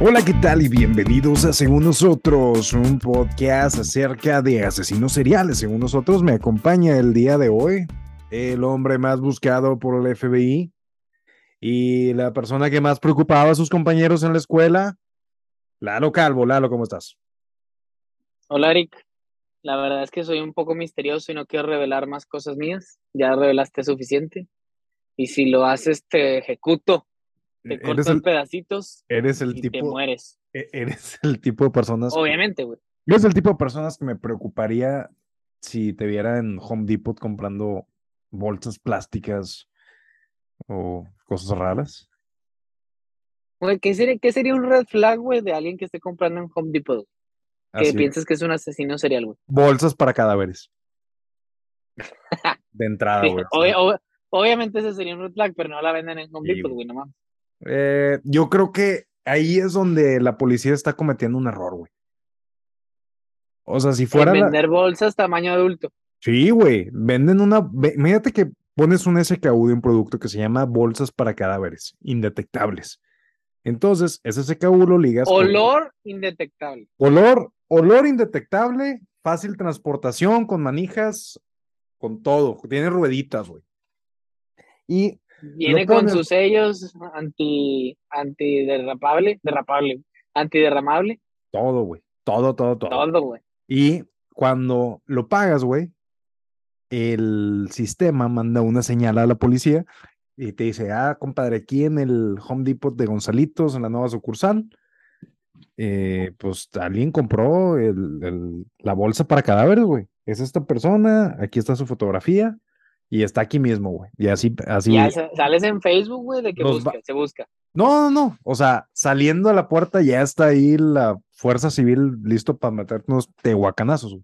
Hola, ¿qué tal? Y bienvenidos a Según Nosotros, un podcast acerca de asesinos seriales. Según nosotros, me acompaña el día de hoy el hombre más buscado por el FBI y la persona que más preocupaba a sus compañeros en la escuela, Lalo Calvo. Lalo, ¿cómo estás? Hola, Eric. La verdad es que soy un poco misterioso y no quiero revelar más cosas mías. Ya revelaste suficiente. Y si lo haces, te ejecuto. Te corto en pedacitos. Eres el y tipo. te mueres. e- Eres el tipo de personas. Obviamente, güey. Eres el tipo de personas que me preocuparía si te viera en Home Depot comprando bolsas plásticas o cosas raras. Güey, ¿qué sería, ¿qué sería un red flag, güey, de alguien que esté comprando en Home Depot? Que piensas que es un asesino serial, güey. bolsas para cadáveres. De entrada, güey. ob- obviamente ese sería un red flag, pero no la venden en Home Sí, Depot, güey. güey, no mames. Eh, yo creo que ahí es donde la policía está cometiendo un error, güey. O sea, si fuera vender bolsas tamaño adulto. Sí, güey. Venden una. Imagínate que pones un SKU de un producto que se llama bolsas para cadáveres indetectables. Entonces, ese SKU lo ligas con Olor indetectable. olor, olor indetectable, fácil transportación, con manijas, con todo. Tiene rueditas, güey. Y Viene con sus sellos anti, antiderrapable, derrapable, antiderramable, todo, güey. Todo, todo, todo. todo, güey. Y cuando lo pagas, güey, el sistema manda una señal a la policía y te dice, ah, compadre, aquí en el Home Depot de Gonzalitos, en la nueva sucursal, eh, pues alguien compró el- el- la bolsa para cadáveres, güey. Es esta persona, aquí está su fotografía y está aquí mismo, güey. Y así, así. Ya sa- sales en Facebook, güey, de que busca, va- se busca. No, no, no. O sea, saliendo a la puerta ya está ahí la Fuerza Civil listo para meternos tehuacanazos.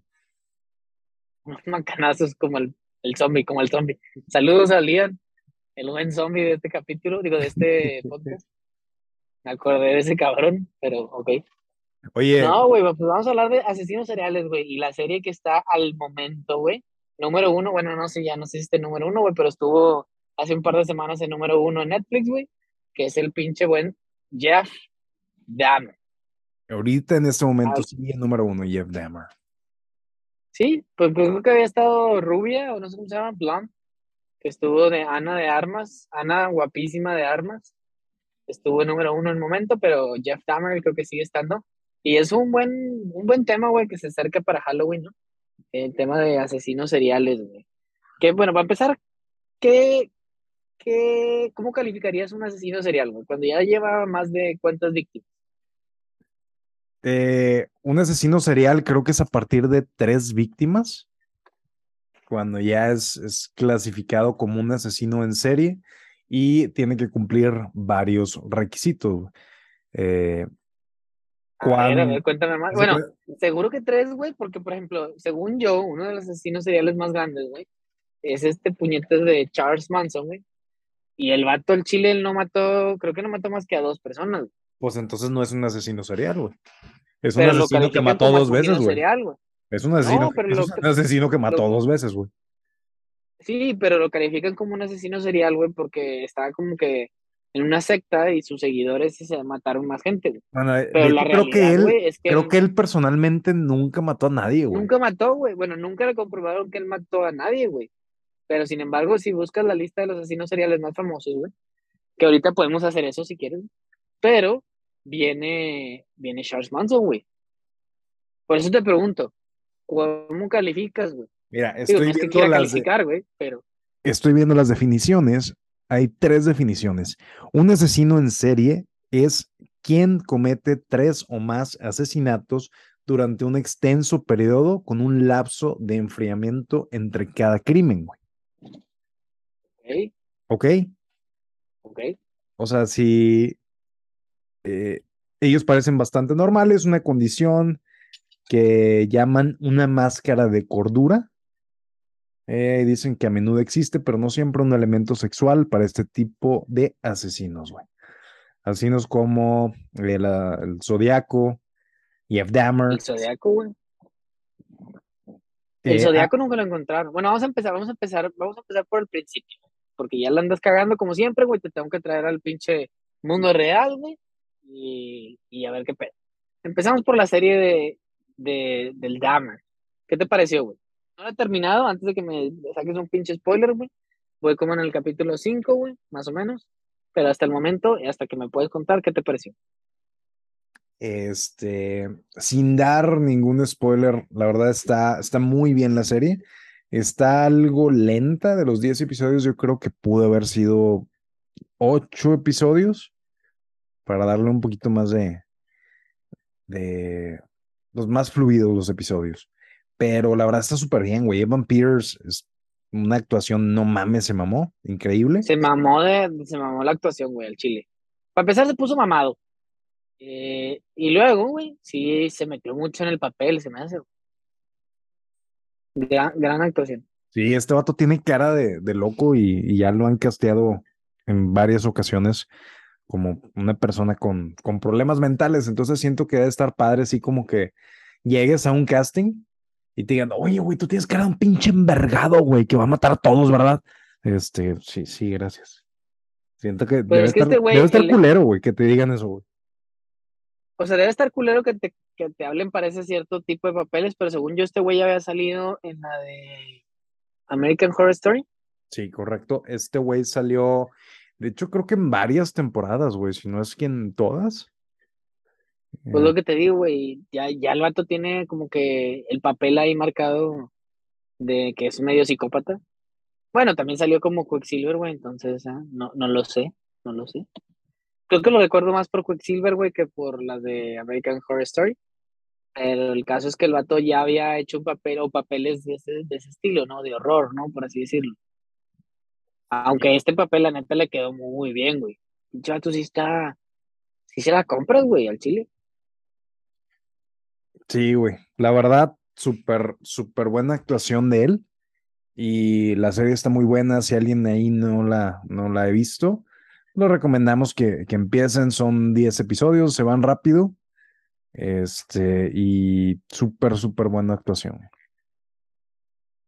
macanazos como el, el zombie, como el zombie. Saludos a Lian, el buen zombie de este capítulo, digo, de este podcast. Me acordé de ese cabrón, pero ok. Oye, No, güey, pues vamos a hablar de asesinos seriales, güey. Y la serie que está al momento, güey. Número uno, bueno, no sé, ya no sé si esté número uno, güey, pero estuvo hace un par de semanas en número uno en Netflix, güey. Que es el pinche buen Jeff Dahmer. ahorita en este momento Ah. sigue el número uno Jeff Dahmer. Sí, pues creo que había estado Rubia, o no sé cómo se llama, Blonde, que estuvo de Ana de Armas, Ana guapísima de Armas. Estuvo en número uno en el momento, pero Jeff Dahmer creo que sigue estando. Y es un buen, un buen tema, güey, que se acerca para Halloween, ¿no? El tema de asesinos seriales, güey. Que bueno, para empezar, ¿qué, qué, ¿cómo calificarías un asesino serial, güey? Cuando ya lleva más de cuántas víctimas. Eh, un asesino serial creo que es a partir de tres víctimas, cuando ya es, es clasificado como un asesino en serie y tiene que cumplir varios requisitos. Eh, A ver, a ver, cuéntame más. Bueno, puede- Seguro que tres, güey, porque por ejemplo, según yo, uno de los asesinos seriales más grandes, güey, es este puñetes de Charles Manson, güey. Y el vato, el chile, él no mató, creo que no mató más que a dos personas, pues entonces no es un asesino serial, güey. Es un asesino que mató dos veces, güey. Es un asesino, No, que- asesino mató lo- dos veces, güey. Sí, pero lo califican como un asesino serial, güey, porque estaba como que en una secta y sus seguidores se mataron más gente, güey. Bueno, de Pero la creo que realidad, él, güey, es que creo él que él personalmente nunca mató a nadie, güey. nunca mató, güey. Bueno, nunca le comprobaron que él mató a nadie, güey. Pero sin embargo, si buscas la lista de los asesinos seriales más famosos, güey, que ahorita podemos hacer eso si quieres, pero viene, viene Charles Manson, güey. Por eso te pregunto, ¿cómo calificas, güey? Mira, Digo, es que de- güey, pero estoy viendo las definiciones. Hay tres definiciones. Un asesino en serie es quien comete tres o más asesinatos durante un extenso periodo con un lapso de enfriamiento entre cada crimen, güey. ok, ¿Ok? O sea, si eh, ellos parecen bastante normales, una condición que llaman una máscara de cordura. Eh, dicen que a menudo existe, pero no siempre un elemento sexual para este tipo de asesinos, güey. Asesinos como el, ah, el Zodiaco, Jeff Dahmer. El Zodiaco, güey. eh, El ah, Zodiaco nunca lo encontraron. Bueno, vamos a empezar, vamos a empezar, vamos a empezar por el principio. Porque ya la andas cagando como siempre, güey. Te tengo que traer al pinche mundo real, güey. y, y a ver qué pedo. Empezamos por la serie de, de, del Dahmer. ¿Qué te pareció, güey? No lo he terminado, antes de que me saques un pinche spoiler, güey. Voy como en el capítulo 5, güey, más o menos. Pero hasta el momento, y hasta que me puedes contar, ¿qué te pareció? Este, sin dar ningún spoiler, la verdad está, está muy bien la serie. Está algo lenta de los 10 episodios. Yo creo que pudo haber sido 8 episodios para darle un poquito más de, de los más fluidos los episodios. Pero la verdad está súper bien, güey. Evan Peters es una actuación, no mames, se mamó. Increíble. Se mamó, de, se mamó la actuación, güey, al chile. Para empezar, se puso mamado. Eh, y luego, güey, sí se metió mucho en el papel, se me hace. Gran, gran actuación. Sí, este vato tiene cara de, de loco y, y, ya lo han casteado en varias ocasiones como una persona con, con problemas mentales. Entonces siento que debe estar padre, así como que llegues a un casting y te digan, oye, güey, tú tienes cara de un pinche envergado, güey, que va a matar a todos, ¿verdad? Este, sí, sí, gracias. Siento que debe, estar, este debe estar culero, güey, que te digan eso, güey. O sea, debe estar culero que te, que te hablen para ese cierto tipo de papeles, pero según yo, este güey ya había salido en la de American Horror Story. Sí, correcto. Este güey salió, de hecho, creo que en varias temporadas, güey, si no es que en todas. Pues lo que te digo, güey, ya, ya el vato tiene como que el papel ahí marcado de que es medio psicópata. Bueno, también salió como Quicksilver, güey, entonces ah, no, no lo sé, no lo sé. Creo que lo recuerdo más por Quicksilver, güey, que por las de American Horror Story. Pero el caso es que el vato ya había hecho un papel o papeles de ese, de ese estilo, ¿no? De horror, ¿no? Por así decirlo. Aunque este papel, la neta, le quedó muy bien, güey. El vato sí está. Sí se la compras, güey, al chile. Sí, güey. La verdad, súper, súper buena actuación de él. Y la serie está muy buena. Si alguien ahí no la, no la he visto, lo recomendamos que, que empiecen. Son 10 episodios, se van rápido. Este, y súper, súper buena actuación.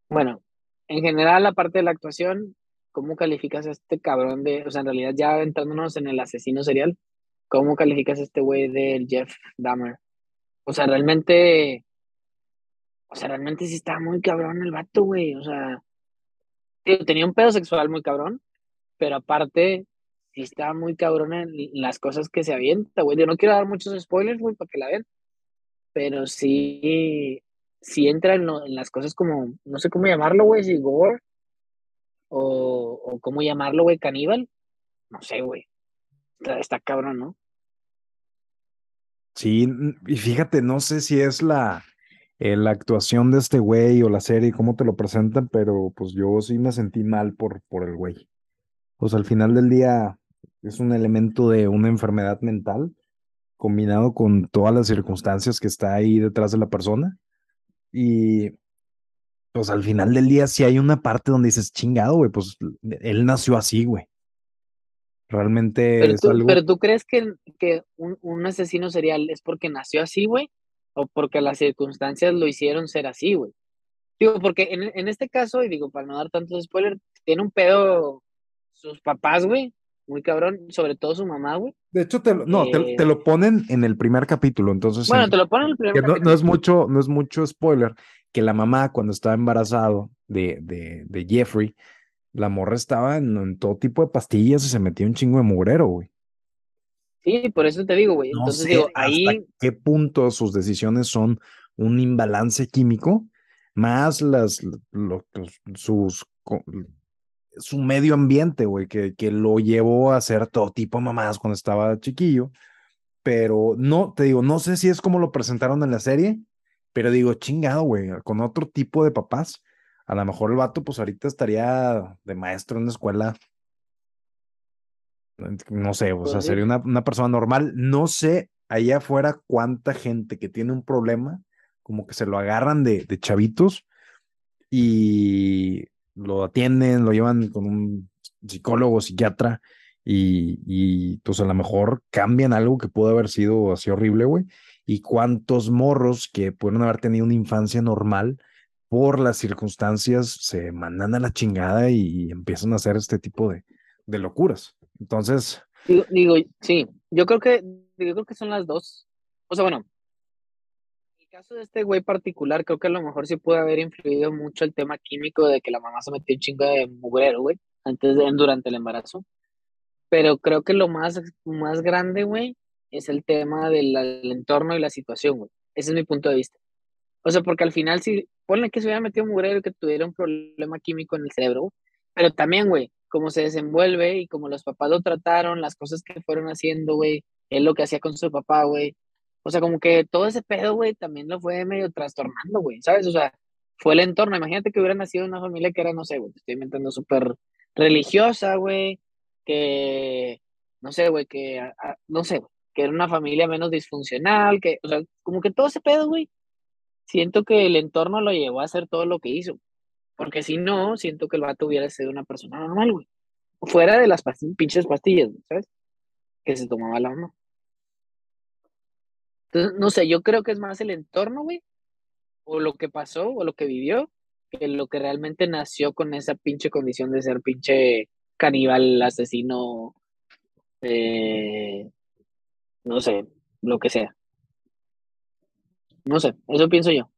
Bueno, en general, la parte de la actuación, ¿cómo calificas a este cabrón de, o sea, en realidad ya entrándonos en el asesino serial, ¿cómo calificas a este güey del Jeff Dahmer? O sea, realmente, o sea, realmente sí está muy cabrón el vato, güey. O sea, tenía un pedo sexual muy cabrón, pero aparte, sí está muy cabrón en las cosas que se avienta, güey. Yo no quiero dar muchos spoilers, güey, para que la vean, pero sí, sí entra en, las cosas como, no sé cómo llamarlo, güey, si gore, o, o cómo llamarlo, güey, caníbal. No sé, güey. Está, está cabrón, ¿no? Sí, y fíjate, no sé si es la, eh, la actuación de este güey o la serie, cómo te lo presentan, pero pues yo sí me sentí mal por, por el güey. Pues al final del día es un elemento de una enfermedad mental combinado con todas las circunstancias que está ahí detrás de la persona. Y pues al final del día sí hay una parte donde dices, chingado, güey, pues él nació así, güey. Realmente pero tú, Pero tú crees que, que un, un, asesino serial es porque nació así, güey, o porque las circunstancias lo hicieron ser así, güey. Digo, porque en, en, este caso, y digo, para no dar tantos spoilers, tiene un pedo sus papás, güey, muy cabrón, sobre todo su mamá, güey. De hecho, te lo, no, te, te, lo eh, ponen en el primer capítulo, entonces. Bueno, te lo ponen en el primer no, capítulo. No es mucho, no es mucho spoiler que la mamá, cuando estaba embarazado de, de, de Jeffrey, la morra estaba en, todo tipo de pastillas y se metía un chingo de mugrero, güey. Sí, por eso te digo, güey. No Entonces sé digo, hasta ahí. qué punto sus decisiones son un imbalance químico, más las, lo, sus, su medio ambiente, güey, que, que lo llevó a hacer todo tipo de mamadas cuando estaba chiquillo. Pero no, te digo, no sé si es como lo presentaron en la serie, pero digo, chingado, güey, con otro tipo de papás a lo mejor el vato, pues ahorita estaría de maestro en la escuela. No sé, o sea, sería una, una persona normal. No sé allá afuera cuánta gente que tiene un problema, como que se lo agarran de, de chavitos y lo atienden, lo llevan con un psicólogo, psiquiatra, y, y, pues a lo mejor cambian algo que pudo haber sido así horrible, güey. Y cuántos morros que pueden haber tenido una infancia normal por las circunstancias se mandan a la chingada y, empiezan a hacer este tipo de, de locuras. Entonces. Digo, sí, yo creo que yo creo que son las dos. O sea, bueno, en el caso de este güey particular, creo que a lo mejor sí puede haber influido mucho el tema químico de que la mamá se metió un chingo de mugrero, güey, antes de, durante el embarazo. Pero creo que lo más, más grande, güey, es el tema del, del entorno y la situación, güey. Ese es mi punto de vista. O sea, porque al final, si ponle que se hubiera metido mugrero y que tuviera un problema químico en el cerebro, pero también, güey, cómo se desenvuelve y cómo los papás lo trataron, las cosas que fueron haciendo, güey, él lo que hacía con su papá, güey. O sea, como que todo ese pedo, güey, también lo fue medio trastornando, güey, ¿sabes? O sea, fue el entorno. Imagínate que hubiera nacido en una familia que era, no sé, güey, estoy inventando súper religiosa, güey, que, no sé, güey, que, no sé, que era una familia menos disfuncional, que, o sea, como que todo ese pedo, güey, siento que el entorno lo llevó a hacer todo lo que hizo. Porque si no, siento que el vato hubiera sido una persona normal, güey. Fuera de las pinches pastillas, ¿sabes? Que se tomaba la mamá. Entonces, no sé, yo creo que es más el entorno, güey, o lo que pasó, o lo que vivió, que lo que realmente nació con esa pinche condición de ser pinche caníbal, asesino, eh, no sé, lo que sea. No sé, eso pienso yo.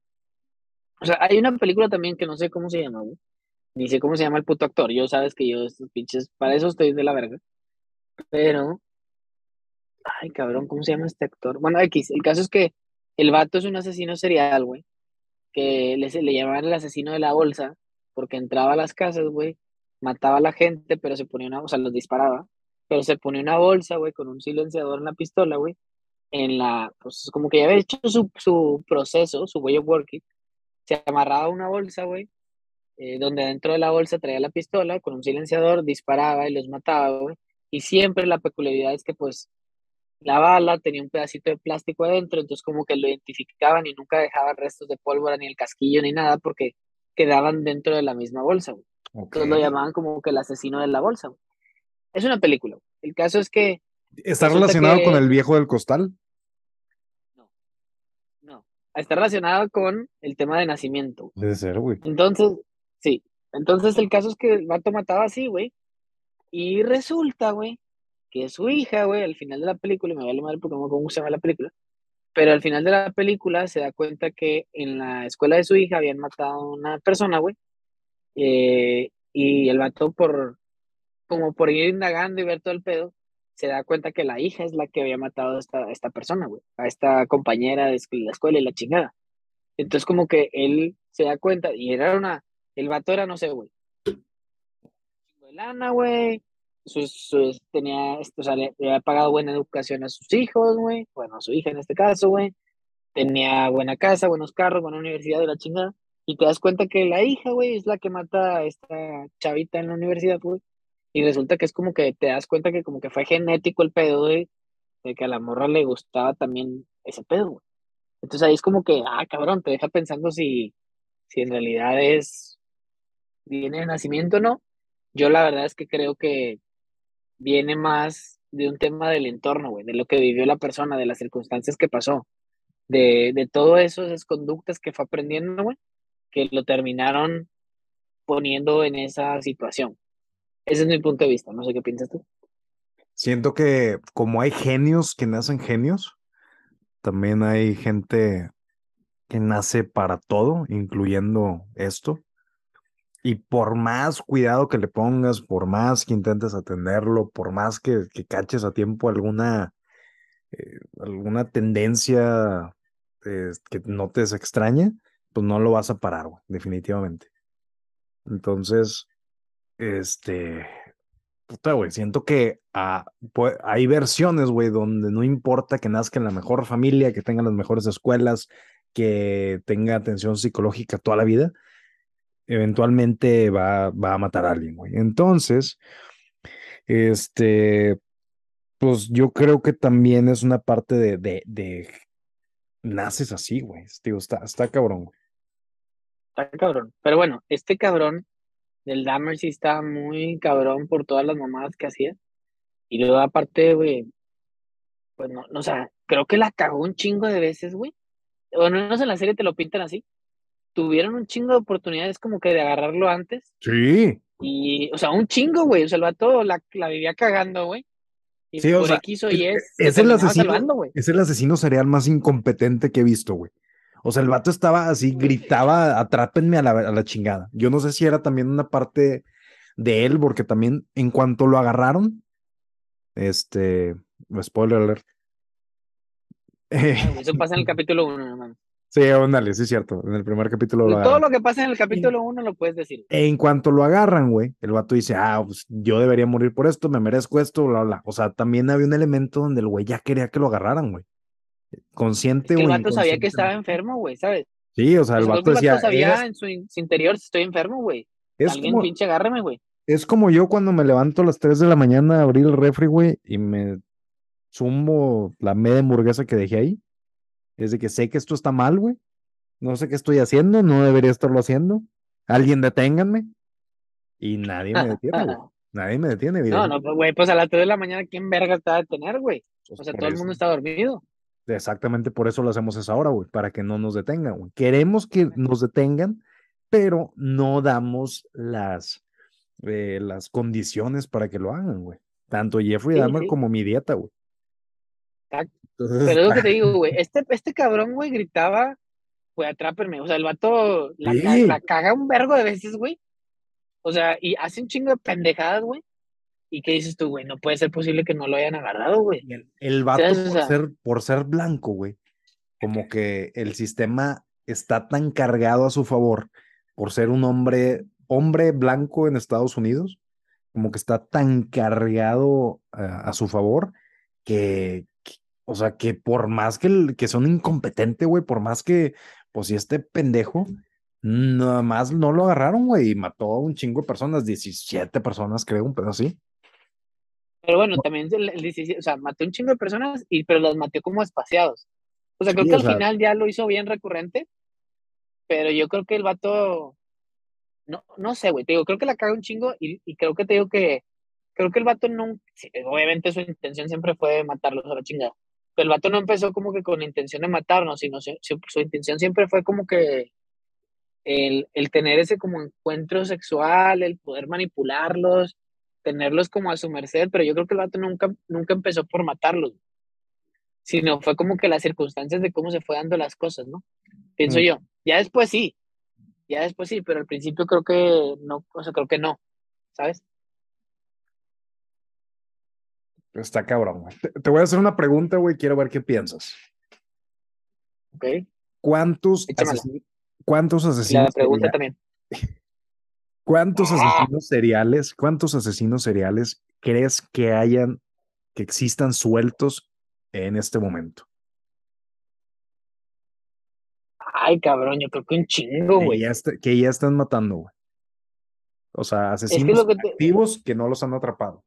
O sea, hay una película también que no sé cómo se llama, güey. Ni sé cómo se llama el puto actor. Yo sabes que yo estos pinches, para eso estoy de la verga. Pero, ay, cabrón, ¿cómo se llama este actor? Bueno, X, el caso es que el vato es un asesino serial, güey. Que le, le llamaban el asesino de la bolsa, porque entraba a las casas, güey, mataba a la gente, pero se ponía una, o sea, los disparaba, pero se ponía una bolsa, güey, con un silenciador en la pistola, güey, en la, pues como que ya había hecho su, su proceso, su way of working, se amarraba una bolsa, güey, eh, donde dentro de la bolsa traía la pistola con un silenciador, disparaba y los mataba, güey. Y siempre la peculiaridad es que, pues, la bala tenía un pedacito de plástico adentro, entonces como que lo identificaban y nunca dejaba restos de pólvora, ni el casquillo, ni nada, porque quedaban dentro de la misma bolsa, güey. Entonces lo llamaban como que el asesino de la bolsa, güey. Es una película. El caso es que... ¿Está relacionado con el viejo del costal? Está relacionado con el tema de nacimiento. Debe ser, güey. Entonces, sí. Entonces el caso es que el vato mataba así, güey. Y resulta, güey, que su hija, güey, al final de la película, me vale mal porque no cómo se llama la película, pero al final de la película se da cuenta que en la escuela de su hija habían matado a una persona, güey. Eh, y el vato por, como por ir indagando y ver todo el pedo, se da cuenta que la hija es la que había matado a esta, esta persona, güey, a esta compañera de la escuela y la chingada. Entonces como que él se da cuenta, y era una, el vato era, no sé, güey, lana, güey, tenía, o sea, le, había pagado buena educación a sus hijos, güey, bueno, a su hija en este caso, güey, tenía buena casa, buenos carros, buena universidad de la chingada, y te das cuenta que la hija, güey, es la que mata a esta chavita en la universidad, güey, y resulta que es como que te das cuenta que como que fue genético el pedo, de que a la morra le gustaba también ese pedo, güey. Entonces ahí es como que, ah, cabrón, te deja pensando si, si en realidad es, viene de nacimiento o no. Yo la verdad es que creo que viene más de un tema del entorno, güey, de lo que vivió la persona, de las circunstancias que pasó, de, de todo esas conductas que fue aprendiendo, güey, que lo terminaron poniendo en esa situación. Ese es mi punto de vista, no sé qué piensas tú. Siento que como hay genios que nacen genios, también hay gente que nace para todo, incluyendo esto. Y por más cuidado que le pongas, por más que intentes atenderlo, por más que, caches a tiempo alguna, eh, alguna tendencia eh, que no te extrañe, pues no lo vas a parar, definitivamente. Entonces, este, puta, güey, siento que ah, hay versiones, güey, donde no importa que nazca en la mejor familia, que tenga las mejores escuelas, que tenga atención psicológica toda la vida, eventualmente va, va a matar a alguien, güey. Entonces, este, pues yo creo que también es una parte de, de, naces así, güey. Digo, está, está cabrón, güey. Está cabrón. Pero bueno, este cabrón del Dahmer sí estaba muy cabrón por todas las mamadas que hacía. Y luego aparte, güey, pues no, no, o sea, creo que la cagó un chingo de veces, güey. Bueno, no sé, en la serie te lo pintan así. Tuvieron un chingo de oportunidades como que de agarrarlo antes. Sí. Y, o sea, un chingo, güey. O sea, el vato la, la vivía cagando, güey. Y Sí, o por sea, X o Y es, se es el asesino, salvando, es el asesino serial más incompetente que he visto, güey. O sea, el vato estaba así, gritaba, atrápenme a la, a la chingada. Yo no sé si era también una parte de él, porque también en cuanto lo agarraron, este, spoiler alert. Eh, Eso pasa en el capítulo 1, no mames. sí, ándale, sí es cierto. En el primer capítulo lo Todo lo que pasa en el capítulo 1 lo puedes decir. En cuanto lo agarran, güey, el vato dice, ah, pues yo debería morir por esto, me merezco esto, bla, bla. O sea, también había un elemento donde el güey ya quería que lo agarraran, güey. Consciente, Es que el güey. vato sabía que estaba enfermo, güey, ¿sabes? Sí, o sea, el creo vato el decía, vato sabía en su, in- su interior, estoy enfermo, güey. Alguien como, pinche agárreme, güey. es como yo cuando me levanto a las 3 de la mañana a abrir el refri, güey, y me sumo la media hamburguesa que dejé ahí. Es de que sé que esto está mal, güey. No sé qué estoy haciendo, no debería estarlo haciendo. Alguien deténganme. Y nadie me detiene, güey. Nadie me detiene, No, evidentemente. no, pues, güey, pues a las 3 de la mañana, ¿quién verga te va a detener, güey? Pues O sea, todo el mundo está dormido. Exactamente por eso lo hacemos esa hora, güey, para que no nos detengan, güey. Queremos que nos detengan, pero no damos las, eh, las condiciones para que lo hagan, güey. Tanto Jeffrey Sí, Dahmer sí. como mi dieta, güey. Exacto. Entonces, Pero es lo que te digo, güey. Este, este cabrón, güey, gritaba, güey, atrápenme. O sea, el vato la caga un vergo de veces, güey. O sea, y hace un chingo de pendejadas, güey. ¿Y qué dices tú, güey? No puede ser posible que no lo hayan agarrado, güey. el, el vato por sea- ser, por ser blanco, güey, como que el sistema está tan cargado a su favor por ser un hombre, hombre blanco en Estados Unidos, como que está tan cargado a, a su favor que, que- o sea, que por más que, el- que son incompetente, güey, por más que, pues si este pendejo, nada más no lo agarraron, güey, y mató a un chingo de personas, 17 personas, creo, un pedo así. Pero bueno, también el, el 17 o sea, mató un chingo de personas, y, pero las mató como espaciados. O sea, creo Sí, que al sea- final ya lo hizo bien recurrente, pero yo creo que el vato, no, no sé, güey, te digo, creo que la caga un chingo y, y creo que te digo que, creo que el vato sí, obviamente su intención siempre fue matarlos a la chingada, pero el vato no empezó como que con intención de matarnos, sino su, su- su intención siempre fue como que el, el tener ese como encuentro sexual, el poder manipularlos, tenerlos como a su merced, pero yo creo que el vato nunca, nunca empezó por matarlos, sino fue como que las circunstancias de cómo se fue dando las cosas, ¿no? Pienso Mm. yo. Ya después sí, ya después sí, pero al principio creo que no, o sea, creo que no, ¿sabes? Está cabrón, güey. Te, voy a hacer una pregunta, güey, quiero ver qué piensas. ¿Ok? ¿Cuántos, cuántos Y la asesinos pregunta también. ¿Cuántos Ah. asesinos seriales, cuántos asesinos seriales crees que hayan, que existan sueltos en este momento? Ay, cabrón, yo creo que un chingo, güey. que ya están matando, güey. O sea, asesinos lo que activos que no los han atrapado.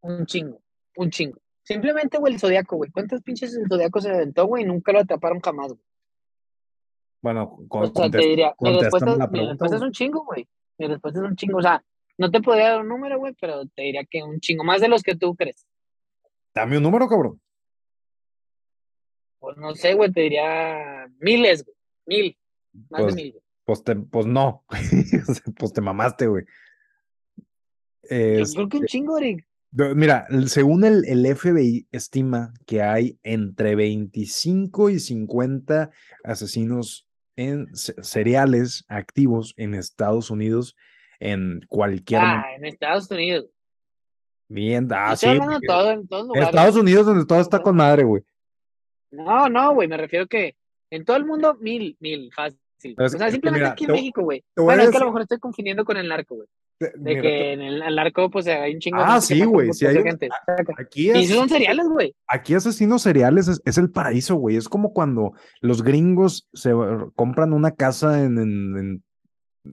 Un chingo, un chingo. Simplemente, güey, el Zodíaco, güey. ¿Cuántos pinches el Zodíaco se aventó, güey? y Nunca lo atraparon jamás, güey. Bueno, O con, sea, te diría, mi respuesta, la mi pregunta. respuesta es un chingo, güey. Mi respuesta es un chingo. O sea, no te podría dar un número, güey, pero te diría que un chingo. Más de los que tú crees. Dame un número, cabrón. Pues no sé, güey, te diría miles, güey. Mil. Más Pues, de mil, güey. pues, te- pues no. Pues te mamaste, güey. Yo creo que un chingo, Eric. Mira, según el, el FBI estima que hay entre 25 y 50 asesinos en seriales activos en Estados Unidos en cualquier Ah, en Estados Unidos. bien, ah, sí, todo, en. Estados Unidos donde todo está con madre, güey. No, no, güey, me refiero que en todo el mundo, mil, mil, fácil. O sea, simplemente mira, aquí en te- México, güey. Bueno, es que a lo mejor estoy confundiendo con el narco, güey. De mira, que en el, narco, pues hay un chingo de Ah, gente que sí, güey, hay de un- gente. aquí Y es, esos son cereales, güey. aquí asesinos seriales es, es el paraíso, güey. Es como cuando los gringos se compran una casa en, en- en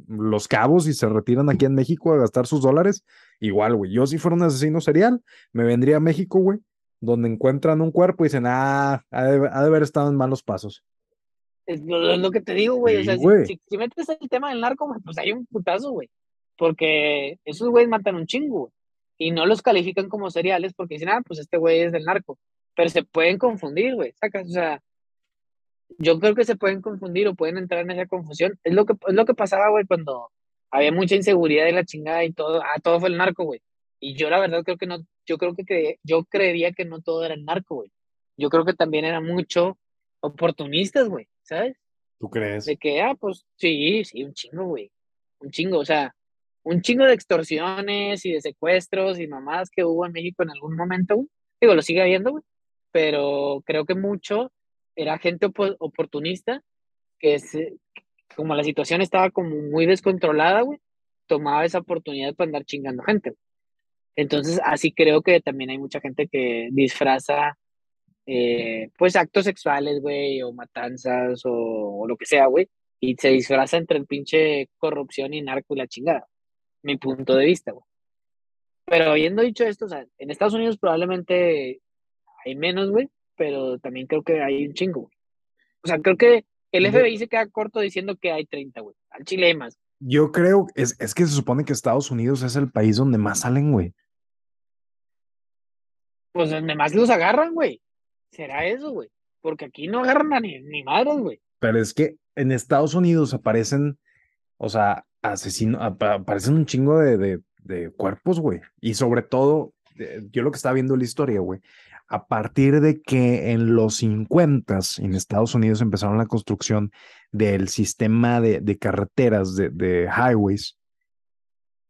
Los Cabos y se retiran aquí en México a gastar sus dólares. Igual, güey. Yo si fuera un asesino serial, me vendría a México, güey, donde encuentran un cuerpo y dicen, ah, ha de, ha de haber estado en malos pasos. Es lo, que te digo, güey. O sea, si- güey. si, si metes el tema del narco, pues hay un putazo, güey. Porque esos güeyes matan un chingo, güey. Y no los califican como cereales porque dicen, ah, pues este güey es del narco. Pero se pueden confundir, güey. ¿Sacas? O sea, yo creo que se pueden confundir o pueden entrar en esa confusión. Es lo que, es lo que pasaba, güey, cuando había mucha inseguridad y la chingada y todo. Ah, todo fue el narco, güey. Y yo la verdad creo que no, yo creo que cre- yo creería que no todo era narco, güey. Yo creo que también era mucho oportunistas, güey, ¿sabes? ¿Tú crees? De que, ah, pues sí, sí, un chingo, güey. Un chingo, o sea, un chingo de extorsiones y de secuestros y mamadas que hubo en México en algún momento, güey. Digo, lo sigue habiendo. Pero creo que mucho era gente opo- oportunista que como la situación estaba como muy descontrolada, güey, tomaba esa oportunidad para andar chingando gente. Entonces, así creo que también hay mucha gente que disfraza, eh, pues, actos sexuales, güey, o matanzas, o, o lo que sea, güey, y se disfraza entre el pinche corrupción y narco y la chingada. Mi punto de vista, güey. Pero habiendo dicho esto, o sea, en Estados Unidos probablemente hay menos, güey, pero también creo que hay un chingo, güey. O sea, creo que el FBI se queda corto diciendo que hay 30, güey. Al Chile hay más. Yo creo, es, es que se supone que Estados Unidos es el país donde más salen, güey. Pues donde más los agarran, güey. ¿Será eso, güey? Porque aquí no agarran a ni, ni madres, güey. Pero es que en Estados Unidos aparecen, o sea, asesinos, aparecen un chingo de, de, de cuerpos, güey. Y sobre todo, eh, yo lo que estaba viendo la historia, güey, a partir de que en los 50 en Estados Unidos empezaron la construcción del sistema de, de carreteras, de, de highways,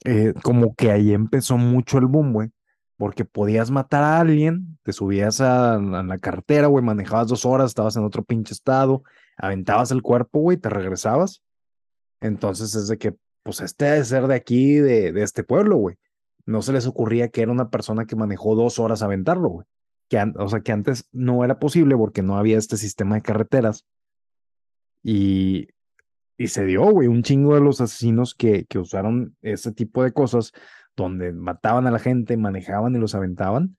eh, como que ahí empezó mucho el boom, güey. Porque podías matar a alguien, te subías a, a la carretera, güey, manejabas dos horas, estabas en otro pinche estado, aventabas el cuerpo, güey, te regresabas. Entonces es de que, pues este debe ser de aquí, de, de este pueblo, güey. No se les ocurría que era una persona que manejó dos horas a aventarlo, güey. Que, o sea, que antes no era posible porque no había este sistema de carreteras. Y, y se dio, güey, un chingo de los asesinos que, que usaron ese tipo de cosas, donde mataban a la gente, manejaban y los aventaban.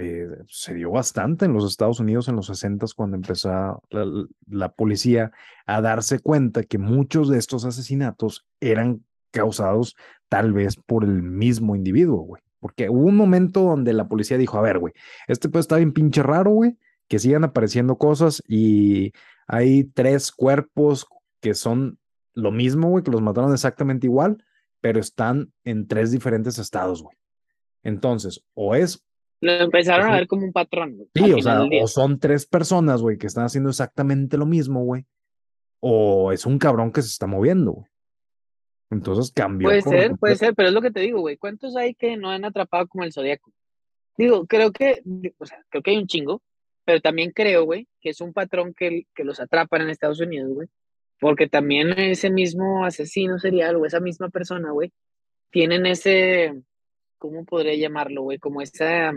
Eh, se dio bastante en los Estados Unidos en los 60 cuando empezó la, la policía a darse cuenta que muchos de estos asesinatos eran causados tal vez por el mismo individuo, güey. Porque hubo un momento donde la policía dijo, a ver, güey, este pues está bien pinche raro, güey, que sigan apareciendo cosas y hay tres cuerpos que son lo mismo, güey, que los mataron exactamente igual, pero están en tres diferentes estados, güey. Entonces, o es Lo empezaron a ver como un patrón, güey. Sí, o sea, o son tres personas, güey, que están haciendo exactamente lo mismo, güey. O es un cabrón que se está moviendo, güey. Entonces cambió. Puede ser, puede ser, pero es lo que te digo, güey. ¿Cuántos hay que no han atrapado como el Zodíaco? Digo, creo que, o sea, creo que hay un chingo, pero también creo, güey, que es un patrón que, que los atrapan en Estados Unidos, güey. Porque también ese mismo asesino serial o esa misma persona, güey, tienen ese, ¿cómo podría llamarlo, güey? Como esa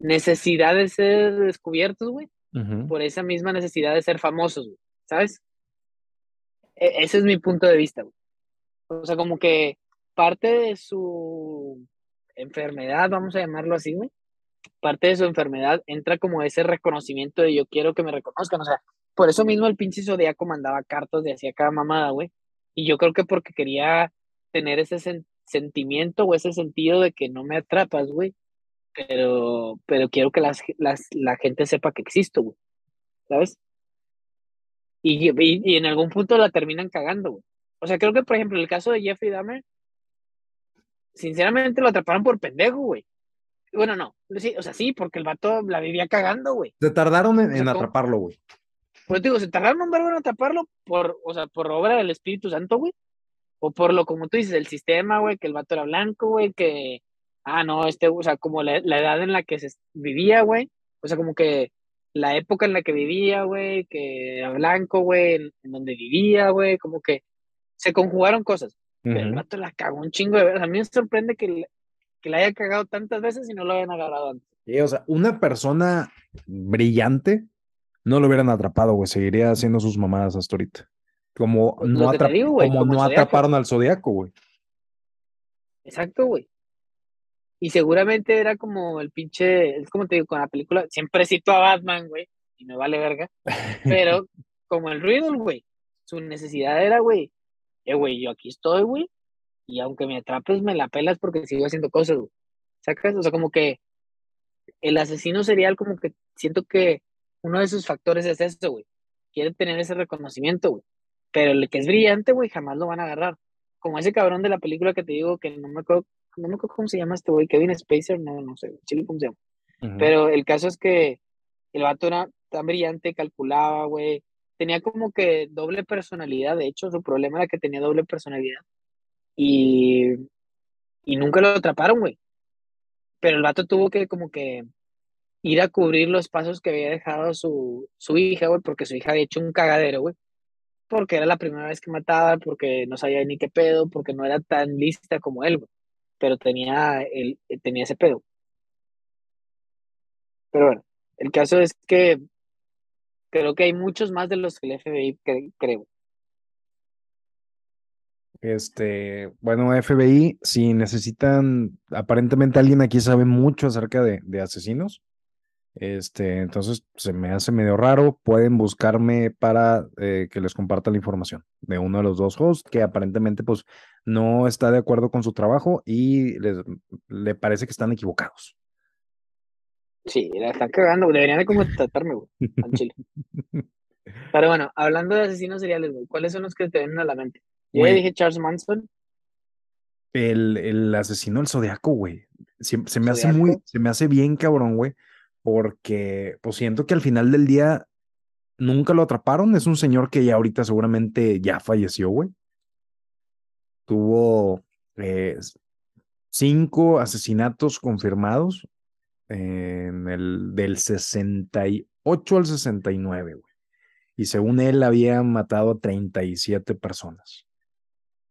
necesidad de ser descubiertos, güey, por esa misma necesidad de ser famosos, güey, ¿sabes? E- ese es mi punto de vista, güey. O sea, como que parte de su enfermedad, vamos a llamarlo así, güey, parte de su enfermedad entra como ese reconocimiento de yo quiero que me reconozcan, o sea, por eso mismo el pinche Zodíaco mandaba cartas de hacía cada mamada, güey, y yo creo que porque quería tener ese sen- sentimiento o ese sentido de que no me atrapas, güey, pero, pero quiero que las, las, la gente sepa que existo, güey, ¿sabes? Y, y, y en algún punto la terminan cagando, güey. O sea, creo que, por ejemplo, el caso de Jeffrey Dahmer, sinceramente lo atraparon por pendejo, güey. Bueno, no, sí, o sea, sí, porque el vato la vivía cagando, güey. Se tardaron en, en atraparlo, güey. Pues te digo, se tardaron un verbo en atraparlo por, o sea, por obra del Espíritu Santo, güey. O por lo, como tú dices, el sistema, güey, que el vato era blanco, güey, que, ah, no, este, o sea, como la, la edad en la que se vivía, güey. O sea, como que la época en la que vivía, güey, que era blanco, güey, en, en donde vivía, güey, como que se conjugaron cosas. Pero el vato la cagó un chingo de veces. A mí me sorprende que, que la haya cagado tantas veces y no lo hayan agarrado antes. Sí, o sea, una persona brillante no lo hubieran atrapado, güey. Seguiría haciendo sus mamadas hasta ahorita. Como no, atrap- digo, güey, como como no atraparon al zodiaco, güey. Exacto, güey. Y seguramente era como el pinche, es como te digo, con la película, siempre cito a Batman, güey, y me vale verga, pero como el Riddle, güey, su necesidad era, güey, eh, güey, yo aquí estoy, güey, y aunque me atrapes, me la pelas porque sigo haciendo cosas, güey. ¿Sacas? O sea, como que el asesino serial, como que siento que uno de sus factores es eso, güey. Quiere tener ese reconocimiento, güey. Pero el que es brillante, güey, jamás lo van a agarrar. Como ese cabrón de la película que te digo que no me acuerdo no me acuerdo cómo se llama este güey, Kevin Spacer, no, no sé, chile cómo se llama. Pero el caso es que el vato era tan brillante, calculaba, güey. Tenía como que doble personalidad, de hecho, su problema era que tenía doble personalidad. Y, y nunca lo atraparon, güey. Pero el vato tuvo que como que ir a cubrir los pasos que había dejado su, su hija, güey, porque su hija había hecho un cagadero, güey. Porque era la primera vez que mataba, porque no sabía ni qué pedo, porque no era tan lista como él, güey. Pero tenía, el, tenía ese pedo. Pero bueno, el caso es que creo que hay muchos más de los que el FBI creo. Este, bueno, FBI, si necesitan, aparentemente alguien aquí sabe mucho acerca de, asesinos. Este, entonces se me hace medio raro. Pueden buscarme para eh, que les comparta la información de uno de los dos hosts que aparentemente pues no está de acuerdo con su trabajo y les, le parece que están equivocados. Sí, la están cagando, deberían de como tratarme, güey, Pero bueno, hablando de asesinos seriales, güey, ¿cuáles son los que te vienen a la mente? Yo ya dije Charles Manson. El, el asesino del zodiaco, güey. Se, me hace muy, se me hace bien cabrón, güey, porque pues siento que al final del día nunca lo atraparon. Es un señor que ya ahorita seguramente ya falleció, güey. Tuvo eh, cinco asesinatos confirmados en el del 68 al 69, güey. Y según él había matado a 37 personas.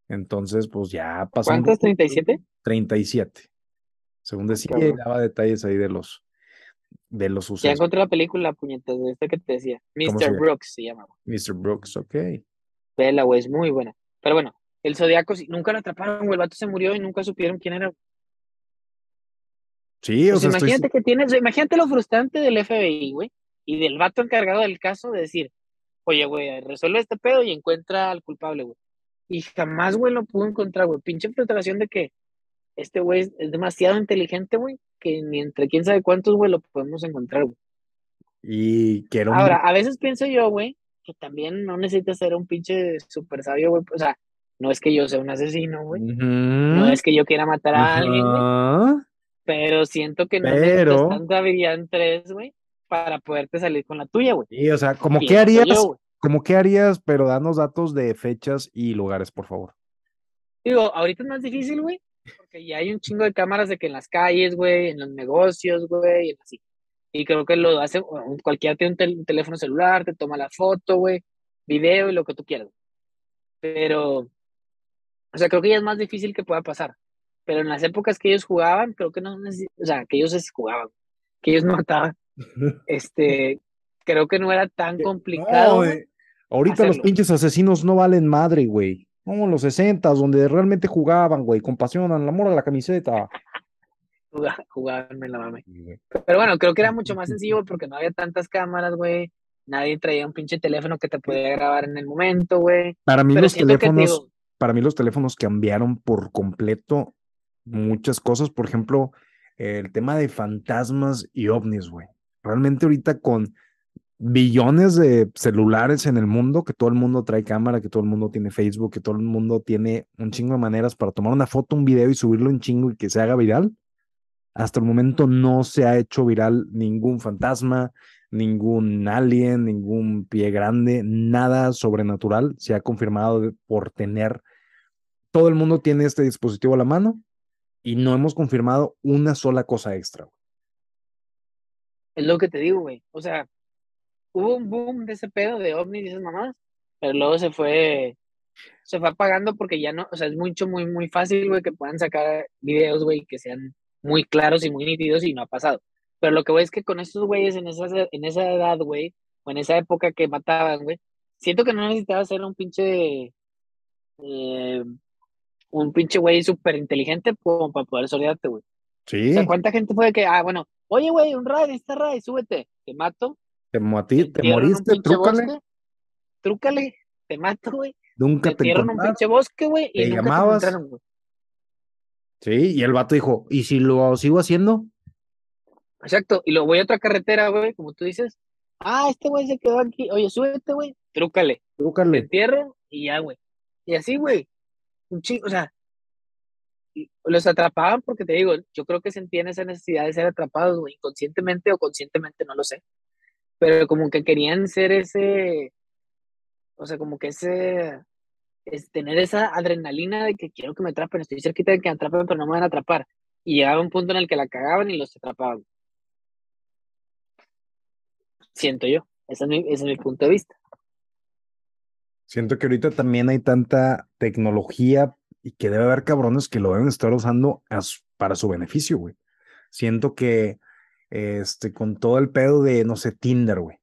Entonces, pues ya pasó. ¿Cuántos? ¿37? 37. Según ah, decía, daba detalles ahí de los, de los sucesos. Ya encontré la película, puñetas, de esta que te decía. Mr. Brooks se llama. Mr. Brooks, ok. Vela, güey, es muy buena. Pero bueno, el Zodíaco nunca lo atraparon, güey. El vato se murió y nunca supieron quién era. Sí, o pues sea, imagínate que tienes, imagínate lo frustrante del FBI, güey, y del vato encargado del caso de decir, oye, güey, resuelve este pedo y encuentra al culpable, güey. Y jamás, güey, lo pudo encontrar, güey. Pinche frustración de que este güey es demasiado inteligente, güey, que ni entre quién sabe cuántos, güey, lo podemos encontrar, güey. Y quiero. Ahora, a veces pienso yo, güey, que también no necesitas ser un pinche super sabio, güey. O sea, no es que yo sea un asesino, güey. No es que yo quiera matar a alguien, güey. Pero siento que no necesitas tanta habilidad en tres, güey, para poderte salir con la tuya, güey. Y, o sea, como qué harías, como qué harías, pero danos datos de fechas y lugares, por favor. Digo, ahorita es más difícil, güey, porque ya hay un chingo de cámaras de que en las calles, güey, en los negocios, güey, y así. Y creo que lo hace, cualquiera tiene un, teléfono celular, te toma la foto, güey, video y lo que tú quieras. Pero, o sea, creo que ya es más difícil que pueda pasar. Pero en las épocas que ellos jugaban, creo que no, o sea, que ellos jugaban, que ellos mataban, este, creo que no era tan complicado. ahorita los pinches asesinos no valen madre, güey. Como los 60, donde realmente jugaban, güey, con pasión, el amor a la camiseta. Jugaban la mame. Pero bueno, creo que era mucho más sencillo porque no había tantas cámaras, güey. Nadie traía un pinche teléfono que te podía grabar en el momento, güey. Para mí los teléfonos, para mí los teléfonos cambiaron por completo muchas cosas. Por ejemplo, el tema de fantasmas y ovnis, güey. Realmente ahorita con billones de celulares en el mundo, que todo el mundo trae cámara, que todo el mundo tiene Facebook, que todo el mundo tiene un chingo de maneras para tomar una foto, un video y subirlo en chingo y que se haga viral. Hasta el momento no se ha hecho viral ningún fantasma, ningún alien, ningún pie grande, nada sobrenatural se ha confirmado por tener. Todo el mundo tiene este dispositivo a la mano y no hemos confirmado una sola cosa extra. Es lo que te digo, güey. O sea, hubo un boom de ese pedo de ovnis y esas mamás, pero luego se fue, se fue apagando porque ya no, o sea, es mucho, muy, muy fácil, güey, que puedan sacar videos, güey, que sean muy claros y muy nítidos y no ha pasado. Pero lo que voy es que con estos güeyes en esa, en esa edad, güey, o en esa época que mataban, güey, siento que no necesitaba ser un pinche, eh, un pinche güey súper inteligente como para poder solearte, güey. Sí. O sea, ¿cuánta gente fue que, ah, bueno, oye, güey, un raid, está raid, súbete, te mato, te, te moriste, trúcale. trúcale, te mato, güey. Nunca te, te un pinche bosque, güey. Y te llamabas. sí, y el vato dijo, ¿y si lo sigo haciendo? Exacto, y lo voy a otra carretera, güey, como tú dices. Ah, este güey se quedó aquí. Oye, súbete, güey. Trúcale. Trúcale. Te entierro y ya, güey. Y así, güey. Un chico, o sea, los atrapaban porque te digo, yo creo que sentían esa necesidad de ser atrapados, inconscientemente o conscientemente, no lo sé. Pero como que querían ser ese, o sea, como que ese, es tener esa adrenalina de que quiero que me atrapen, estoy cerquita de que me atrapen, pero no me van a atrapar. Y llegaba un punto en el que la cagaban y los atrapaban. Siento yo, ese es mi, ese es mi punto de vista. Siento que ahorita también hay tanta tecnología y que debe haber cabrones que lo deben estar usando para su beneficio, güey. Siento que este, con todo el pedo de, no sé, Tinder, güey.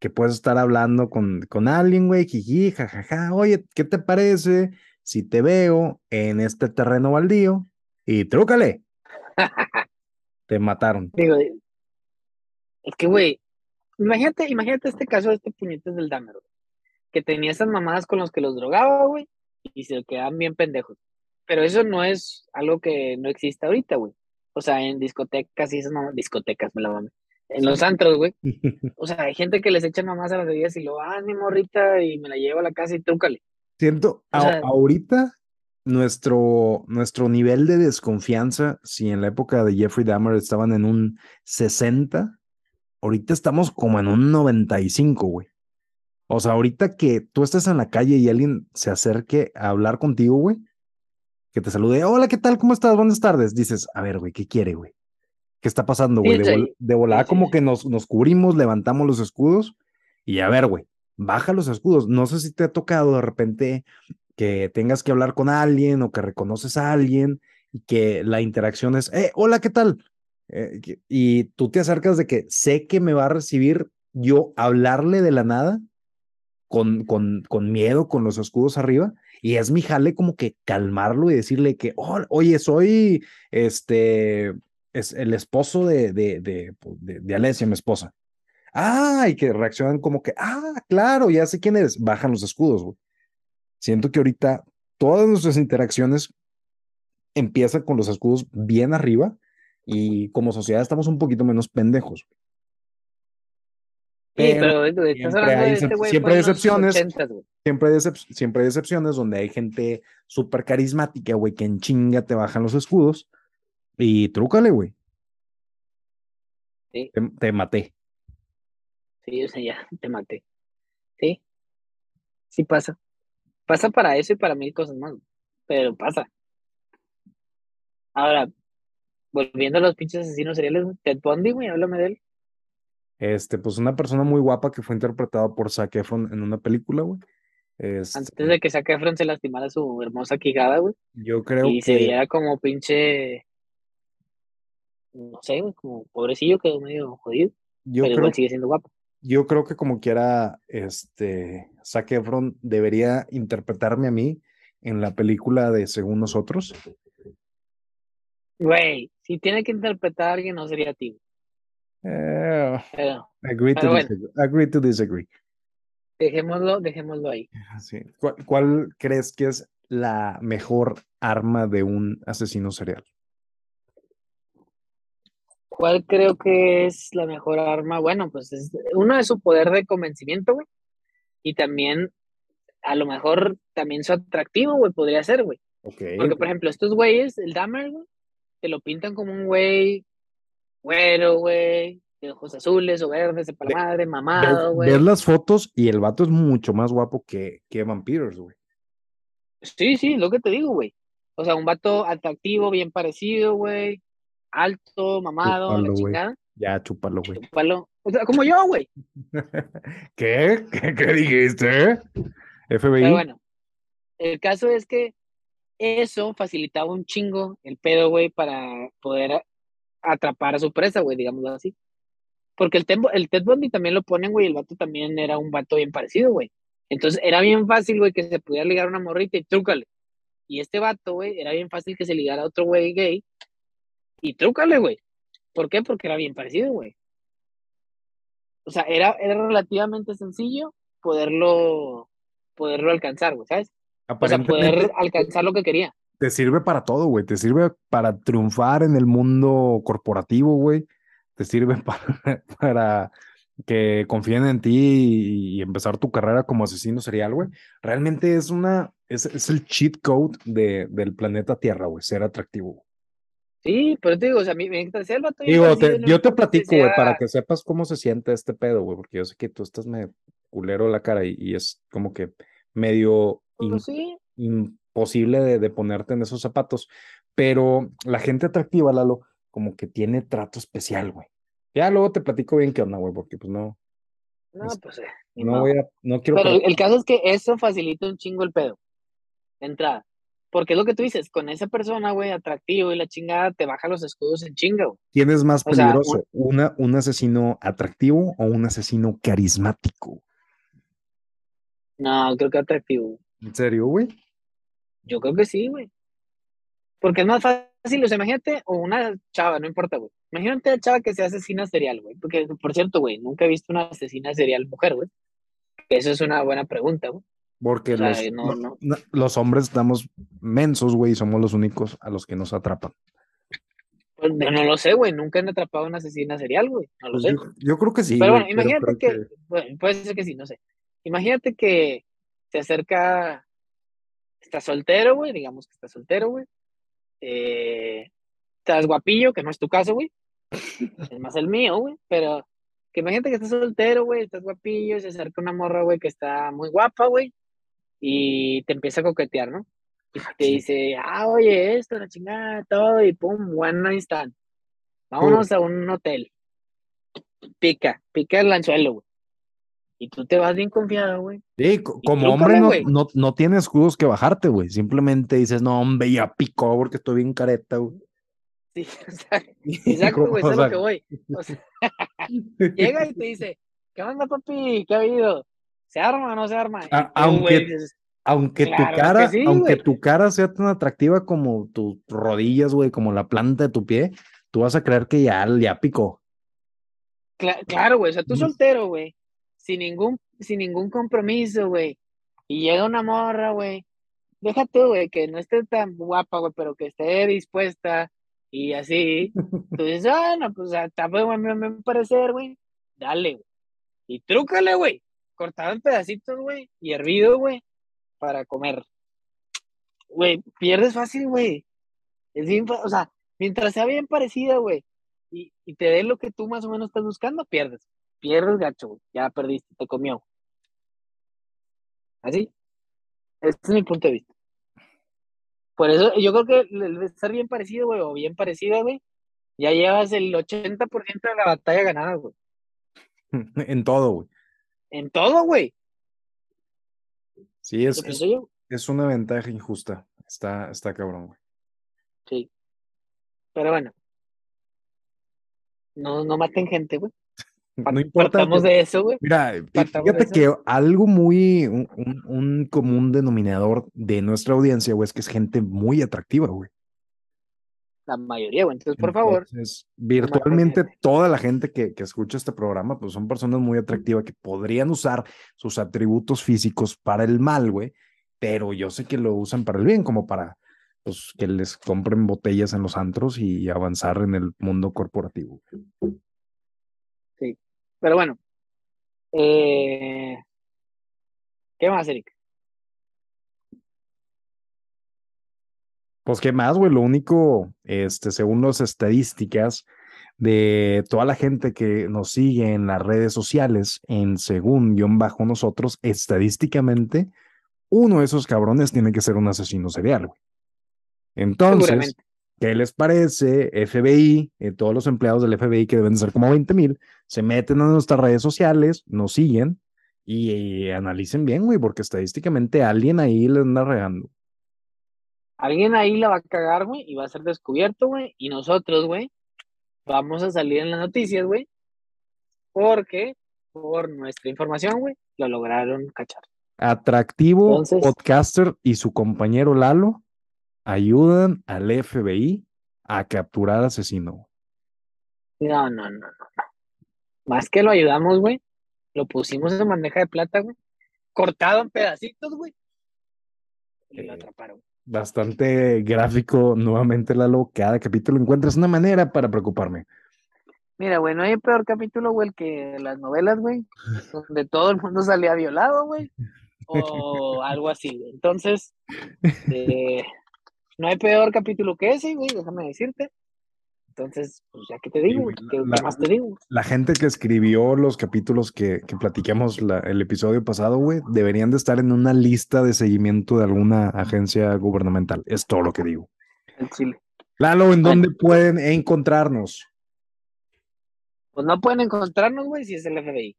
Que puedes estar hablando con, con alguien, güey, jiji, jajaja, oye, ¿qué te parece si te veo en este terreno baldío? Y trúcale. te mataron. Es que, güey, imagínate, imagínate este caso de este puñetes del Damer, que tenía esas mamadas con los que los drogaba, güey, y se quedaban bien pendejos. Pero eso no es algo que no existe ahorita, güey. O sea, en discotecas y esas mamadas, discotecas, me la mame. En los antros, güey. O sea, hay gente que les echa mamás a las bebidas y lo, ah, mi morrita, y me la llevo a la casa y trúcale. Siento, ahorita nuestro, nuestro nivel de desconfianza, si en la época de Jeffrey Dahmer estaban en un 60, ahorita estamos como en un 95, güey. O sea, ahorita que tú estés en la calle y alguien se acerque a hablar contigo, güey, que te salude, hola, ¿qué tal? ¿Cómo estás? Buenas tardes. Dices, a ver, güey, ¿qué quiere, güey? ¿Qué está pasando, güey? De, volada como que nos, nos cubrimos, levantamos los escudos y a ver, güey, baja los escudos. No sé si te ha tocado de repente que tengas que hablar con alguien o que reconoces a alguien y que la interacción es, eh, hola, ¿qué tal? Eh, y tú te acercas de que sé que me va a recibir yo hablarle de la nada con, con, con miedo, con los escudos arriba, y es mi jale como que calmarlo y decirle que, oh, oye, soy este, es el esposo de, de, de, pues, de, mi esposa. Ah, y que reaccionan como que, ah, claro, ya sé quién eres. Bajan los escudos. Siento que ahorita todas nuestras interacciones empiezan con los escudos bien arriba y como sociedad estamos un poquito menos pendejos pero, siempre, hay, excepciones. siempre, hay siempre hay excepciones donde hay gente súper carismática, güey, que en chinga te bajan los escudos. Y trúcale, güey. Sí. Te, maté. Sí, o sea, ya, te maté. Sí. Sí pasa. Pasa para eso y para mil cosas más. Pero pasa. Ahora, volviendo a los pinches asesinos seriales, Ted Bundy, güey, háblame de él. Este, pues una persona muy guapa que fue interpretada por Zac Efron en una película, güey. Este Antes de que Zac Efron se lastimara su hermosa quijada, güey. Yo creo y que... se viera como pinche... No sé, güey, como pobrecillo, quedó medio jodido. Yo pero creo... sigue siendo guapo. Yo creo que como quiera, este, Zac Efron debería interpretarme a mí en la película de Según Nosotros. Güey, si tiene que interpretar a alguien, no sería a ti. Eh, agree, to disagree, Dejémoslo, dejémoslo ahí. Sí. ¿Cuál, crees que es la mejor arma de un asesino serial? ¿Cuál creo que es la mejor arma? Bueno, pues es, uno es su poder de convencimiento, güey. Y también, a lo mejor, también su atractivo, güey, podría ser, güey. Porque, por ejemplo, estos güeyes, el Dahmer, güey, te lo pintan como un güey güero, güey, de ojos azules o verdes, de palmadre, mamado, güey. Ver las fotos y el vato es mucho más guapo que, que Evan Peters, güey. Sí, sí, lo que te digo, güey. O sea, un vato atractivo, bien parecido, güey. Alto, mamado, la chingada. Ya, chúpalo, güey. Chúpalo. O sea, como yo, güey. ¿Qué? ¿Qué? ¿Qué dijiste? FBI. Pero bueno, el caso es que eso facilitaba un chingo el pedo, güey, para poder atrapar a su presa, güey, digámoslo así. Porque el, el Ted Bundy también lo ponen, güey, el vato también era un vato bien parecido, güey. Entonces era bien fácil, güey, que se pudiera ligar a una morrita y trúcale. Y este vato, güey, era bien fácil que se ligara a otro güey gay y trúcale, güey. ¿Por qué? Porque era bien parecido, güey. O sea, era, era relativamente sencillo poderlo, poderlo alcanzar, güey, ¿sabes? O sea, poder alcanzar lo que quería te sirve para todo, güey. Te sirve para triunfar en el mundo corporativo, güey. Te sirve para, para que confíen en ti y, empezar tu carrera como asesino serial, güey. Realmente es una, es, es el cheat code de, del planeta Tierra, güey, ser atractivo. Sí, pero te digo, o sea, mi- mientras sea el vato bien Digo, te- yo te platico, güey, para que sepas cómo se siente este pedo, güey, porque yo sé que tú estás medio culero la cara y, y es como que medio in- Pues sí, imposible de, de ponerte en esos zapatos, pero la gente atractiva, Lalo, como que tiene trato especial, güey. Ya luego te platico bien qué onda, güey, porque pues no, no, Es- pues eh, no modo. voy a, no quiero Pero el, caso es que eso facilita un chingo el pedo. de Entrada. Porque es lo que tú dices, con esa persona, güey, atractivo y la chingada, te baja los escudos en chinga, güey. ¿Quién es más o sea, peligroso? Una, ¿Un asesino atractivo o un asesino carismático? No, creo que atractivo. ¿En serio, güey? Yo creo que sí, güey. Porque es más fácil, o sea, imagínate, o una chava, no importa, güey. Imagínate a chava que sea asesina serial, güey. Porque, por cierto, güey, nunca he visto una asesina serial mujer, güey. Eso es una buena pregunta, güey. Porque O sea, los, no, no- no. no- los hombres estamos mensos, güey, y somos los únicos a los que nos atrapan. Pues, no lo sé, güey. Nunca han atrapado a una asesina serial, güey. No lo Pues sé. yo, yo creo que sí. Pero bueno, imagínate que, bueno, puede ser que sí, no sé. Imagínate que se acerca, estás soltero, güey, digamos que estás soltero, güey. Eh, estás guapillo, que no es tu caso, güey. Es más el mío, güey. Pero que imagínate que estás soltero, güey, estás guapillo, se acerca una morra, güey, que está muy guapa, güey, y te empieza a coquetear, ¿no? Y te dice, ah, oye, esto, la chingada, todo, y pum, one night stand. Vámonos a un hotel. Pica, pica el anzuelo, güey. Y tú te vas bien confiado, güey. Sí, como hombre no, no, no tienes escudos que bajarte, güey. Simplemente dices, no, hombre, ya picó porque estoy bien careta, güey. Sí, o sea, exacto, güey, es lo que voy. O sea, llega y te dice, ¿qué onda, papi? ¿Qué ha habido? ¿Se arma o no se arma? Y A- tú, aunque- dices, Aunque Claro tu cara, sí, aunque tu cara sea tan atractiva como tus rodillas, güey, como la planta de tu pie, tú vas a creer que ya, ya picó. Cla- claro, güey, o sea, tú soltero, güey, sin ningún, sin ningún compromiso, güey, y llega una morra, güey, deja tú, güey, que no esté tan guapa, güey, pero que esté dispuesta y así, tú dices, ah, no, pues está buen me, me parecer, güey, dale, güey, y trúcale, güey, cortado en pedacitos, güey, y hervido, güey, para comer. Güey, pierdes fácil, güey, es bien, o sea, mientras sea bien parecida, güey, y, y te dé lo que tú más o menos estás buscando, pierdes. Pierdes gacho, güey. Ya perdiste, te comió. Así. Este es mi punto de vista. Por eso yo creo que el de estar bien parecido, güey, o bien parecida, güey, ya llevas el 80% de la batalla ganada, güey. en todo, güey. En todo, güey. Sí, es, es, es una ventaja injusta. Está, está cabrón, güey. Sí. Pero bueno. No, no maten gente, güey. No importa. Partamos de eso, güey. Mira, Partamos fíjate que algo muy, un, un- común denominador de nuestra audiencia, güey, es que es gente muy atractiva, güey. La mayoría, güey. Entonces, por favor, Entonces, virtualmente gente. toda la gente que, que escucha este programa, pues son personas muy atractivas que podrían usar sus atributos físicos para el mal, güey, pero yo sé que lo usan para el bien, como para pues, que les compren botellas en los antros y avanzar en el mundo corporativo. Pero bueno. Eh, ¿Qué más, Eric? Pues qué más, güey, lo único, este, según las estadísticas de toda la gente que nos sigue en las redes sociales, en según guion bajo nosotros, estadísticamente, uno de esos cabrones tiene que ser un asesino serial, güey. Entonces. ¿Qué les parece? FBI, eh, todos los empleados del FBI, que deben ser como 20 mil, se meten a nuestras redes sociales, nos siguen y, analicen bien, güey, porque estadísticamente alguien ahí le anda regando. Alguien ahí la va a cagar, güey, y va a ser descubierto, güey. Y nosotros, güey, vamos a salir en las noticias, güey. Porque, por nuestra información, güey, lo lograron cachar. Atractivo Entonces- podcaster y su compañero Lalo ayudan al FBI a capturar asesino. No, no, no, no. Más que lo ayudamos, güey. Lo pusimos en bandeja de plata, güey. Cortado en pedacitos, güey. Y lo Eh, atraparon. Bastante gráfico nuevamente, Lalo. Cada capítulo encuentras una manera para preocuparme. Mira, güey, no hay peor capítulo, güey, que las novelas, güey, donde todo el mundo salía violado, güey, o algo así. Entonces, eh, no hay peor capítulo que ese, güey, déjame decirte. Entonces, pues ya que te digo, güey, ¿qué La- más te digo? La gente que escribió los capítulos que, que platiquemos la- el episodio pasado, güey, deberían de estar en una lista de seguimiento de alguna agencia gubernamental. Es todo lo que digo. El chile. Lalo, ¿en Bueno. dónde pueden encontrarnos? Pues no pueden encontrarnos, güey, si es el FBI.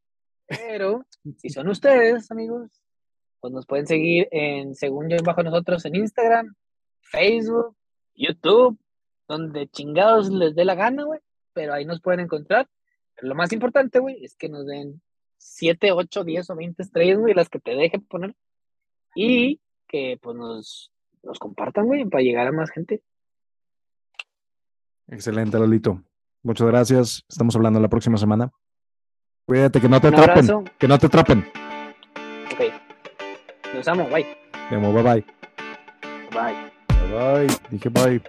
Pero, si son ustedes, amigos, pues nos pueden seguir en Según Yo Bajo Nosotros en Instagram, Facebook, YouTube, donde chingados les dé la gana, güey. Pero ahí nos pueden encontrar. Pero lo más importante, güey, es que nos den 7, 8, 10 o 20 estrellas, güey, las que te deje poner. Y que, pues, nos, nos compartan, güey, para llegar a más gente. Excelente, Lalito. Muchas gracias. Estamos hablando la próxima semana. Cuídate, que no te atrapen. Que no te atrapen. Ok. Nos amo, bye. Te amo, bye bye. Bye. Bye bye. Dije bye.